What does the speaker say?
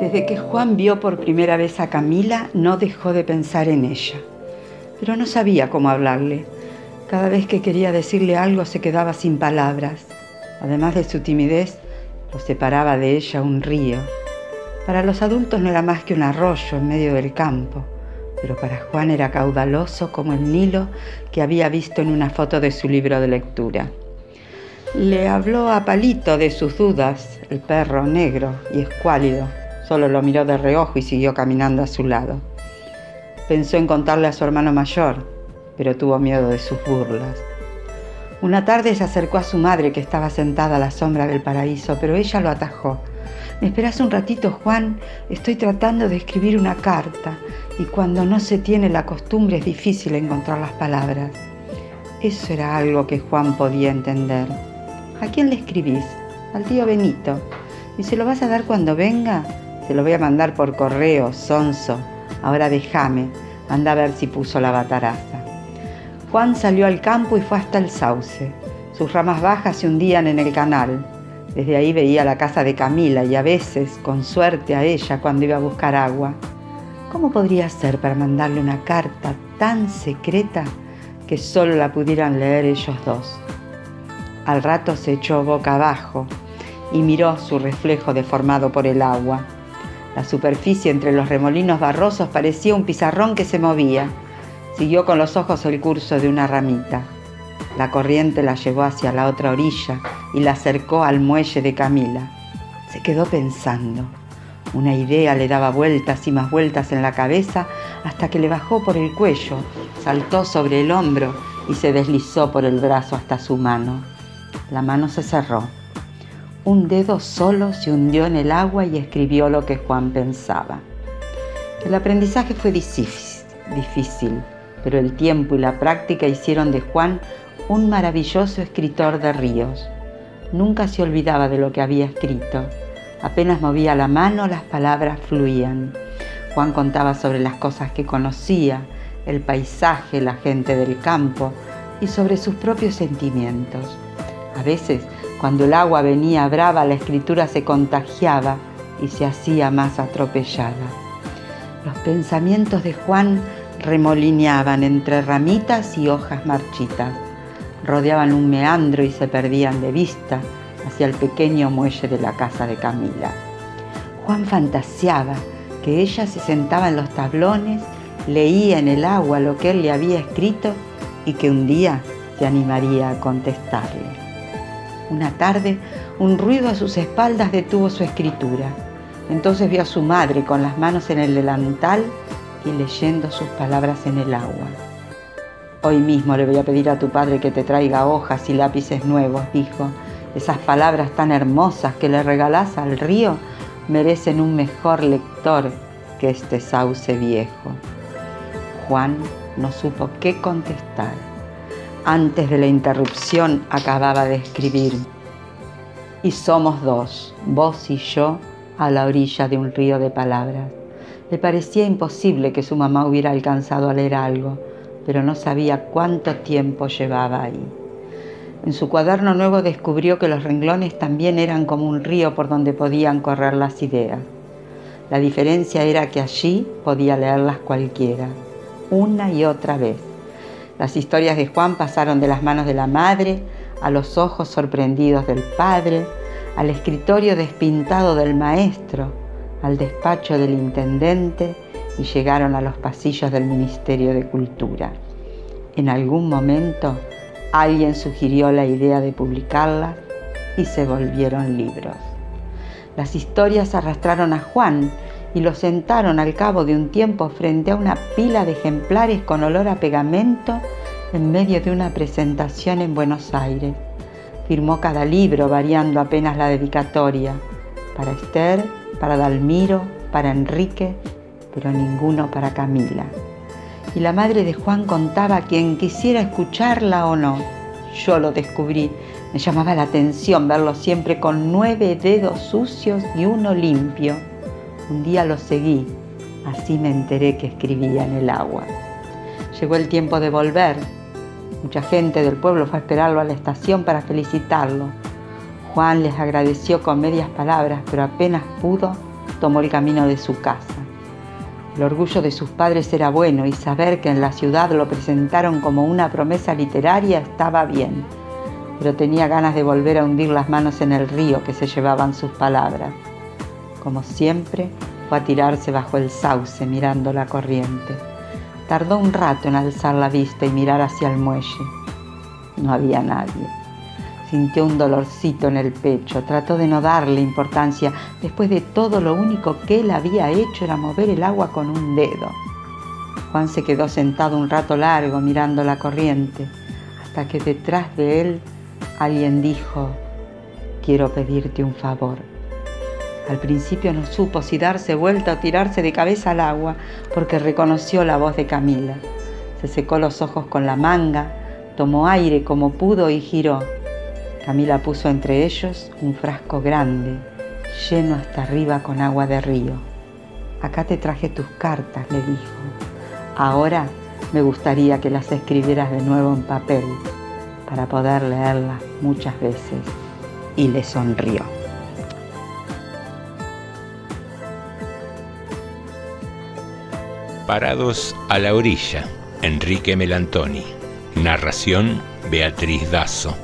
Desde que Juan vio por primera vez a Camila, no dejó de pensar en ella, pero no sabía cómo hablarle. Cada vez que quería decirle algo se quedaba sin palabras. Además de su timidez, lo separaba de ella un río. Para los adultos no era más que un arroyo en medio del campo, pero para Juan era caudaloso como el Nilo que había visto en una foto de su libro de lectura. Le habló a Palito de sus dudas, el perro negro y escuálido, Solo lo miró de reojo y siguió caminando a su lado. Pensó en contarle a su hermano mayor, pero tuvo miedo de sus burlas. Una tarde se acercó a su madre que estaba sentada a la sombra del paraíso, pero ella lo atajó. ¿Me esperas un ratito, Juan? Estoy tratando de escribir una carta y cuando no se tiene la costumbre es difícil encontrar las palabras. Eso era algo que Juan podía entender. ¿A quién le escribís? Al tío Benito. ¿Y se lo vas a dar cuando venga? Te lo voy a mandar por correo, sonso. Ahora déjame, anda a ver si puso la bataraza. Juan salió al campo y fue hasta el sauce. Sus ramas bajas se hundían en el canal. Desde ahí veía la casa de Camila y a veces, con suerte, a ella cuando iba a buscar agua. ¿Cómo podría ser para mandarle una carta tan secreta que solo la pudieran leer ellos dos? Al rato se echó boca abajo y miró su reflejo deformado por el agua. La superficie entre los remolinos barrosos parecía un pizarrón que se movía. Siguió con los ojos el curso de una ramita. La corriente la llevó hacia la otra orilla y la acercó al muelle de Camila. Se quedó pensando. Una idea le daba vueltas y más vueltas en la cabeza hasta que le bajó por el cuello, saltó sobre el hombro y se deslizó por el brazo hasta su mano. La mano se cerró. Un dedo solo se hundió en el agua y escribió lo que Juan pensaba. El aprendizaje fue difícil, pero el tiempo y la práctica hicieron de Juan un maravilloso escritor de ríos. Nunca se olvidaba de lo que había escrito. Apenas movía la mano, las palabras fluían. Juan contaba sobre las cosas que conocía, el paisaje, la gente del campo y sobre sus propios sentimientos. A veces cuando el agua venía brava, la escritura se contagiaba y se hacía más atropellada. Los pensamientos de Juan remolineaban entre ramitas y hojas marchitas. Rodeaban un meandro y se perdían de vista hacia el pequeño muelle de la casa de Camila. Juan fantaseaba que ella se sentaba en los tablones, leía en el agua lo que él le había escrito y que un día se animaría a contestarle. Una tarde, un ruido a sus espaldas detuvo su escritura. Entonces vio a su madre con las manos en el delantal y leyendo sus palabras en el agua. Hoy mismo le voy a pedir a tu padre que te traiga hojas y lápices nuevos, dijo. Esas palabras tan hermosas que le regalás al río merecen un mejor lector que este sauce viejo. Juan no supo qué contestar. Antes de la interrupción acababa de escribir. Y somos dos, vos y yo, a la orilla de un río de palabras. Le parecía imposible que su mamá hubiera alcanzado a leer algo, pero no sabía cuánto tiempo llevaba ahí. En su cuaderno nuevo descubrió que los renglones también eran como un río por donde podían correr las ideas. La diferencia era que allí podía leerlas cualquiera, una y otra vez las historias de Juan pasaron de las manos de la madre a los ojos sorprendidos del padre, al escritorio despintado del maestro, al despacho del intendente y llegaron a los pasillos del Ministerio de Cultura. En algún momento alguien sugirió la idea de publicarlas y se volvieron libros. Las historias arrastraron a Juan y lo sentaron al cabo de un tiempo frente a una pila de ejemplares con olor a pegamento en medio de una presentación en Buenos Aires. Firmó cada libro variando apenas la dedicatoria, para Esther, para Dalmiro, para Enrique, pero ninguno para Camila. Y la madre de Juan contaba a quien quisiera escucharla o no. Yo lo descubrí. Me llamaba la atención verlo siempre con nueve dedos sucios y uno limpio un día lo seguí Así me enteré que escribía en el agua. Llegó el tiempo de volver. Mucha gente del pueblo fue a esperarlo a la estación para felicitarlo. Juan les agradeció con medias palabras, pero apenas pudo, tomó el camino de su casa. El orgullo de sus padres era bueno y saber que en la ciudad lo presentaron como una promesa literaria estaba bien, pero tenía ganas de volver a hundir las manos en el río que se llevaban sus palabras. Como siempre, fue a tirarse bajo el sauce mirando la corriente. Tardó un rato en alzar la vista y mirar hacia el muelle. No había nadie. Sintió un dolorcito en el pecho, trató de no darle importancia. Después de todo, lo único que él había hecho era mover el agua con un dedo. Juan se quedó sentado un rato largo mirando la corriente, hasta que detrás de él alguien dijo, quiero pedirte un favor. Al principio no supo si darse vuelta o tirarse de cabeza al agua, porque reconoció la voz de Camila. Se secó los ojos con la manga, tomó aire como pudo y giró. Camila puso entre ellos un frasco grande, lleno hasta arriba con agua de río. Acá te traje tus cartas, le dijo. Ahora me gustaría que las escribieras de nuevo en papel para poder leerlas muchas veces. Y le sonrió. Parados a la orilla, Enrique Melantoni. Narración, Beatriz Dazo.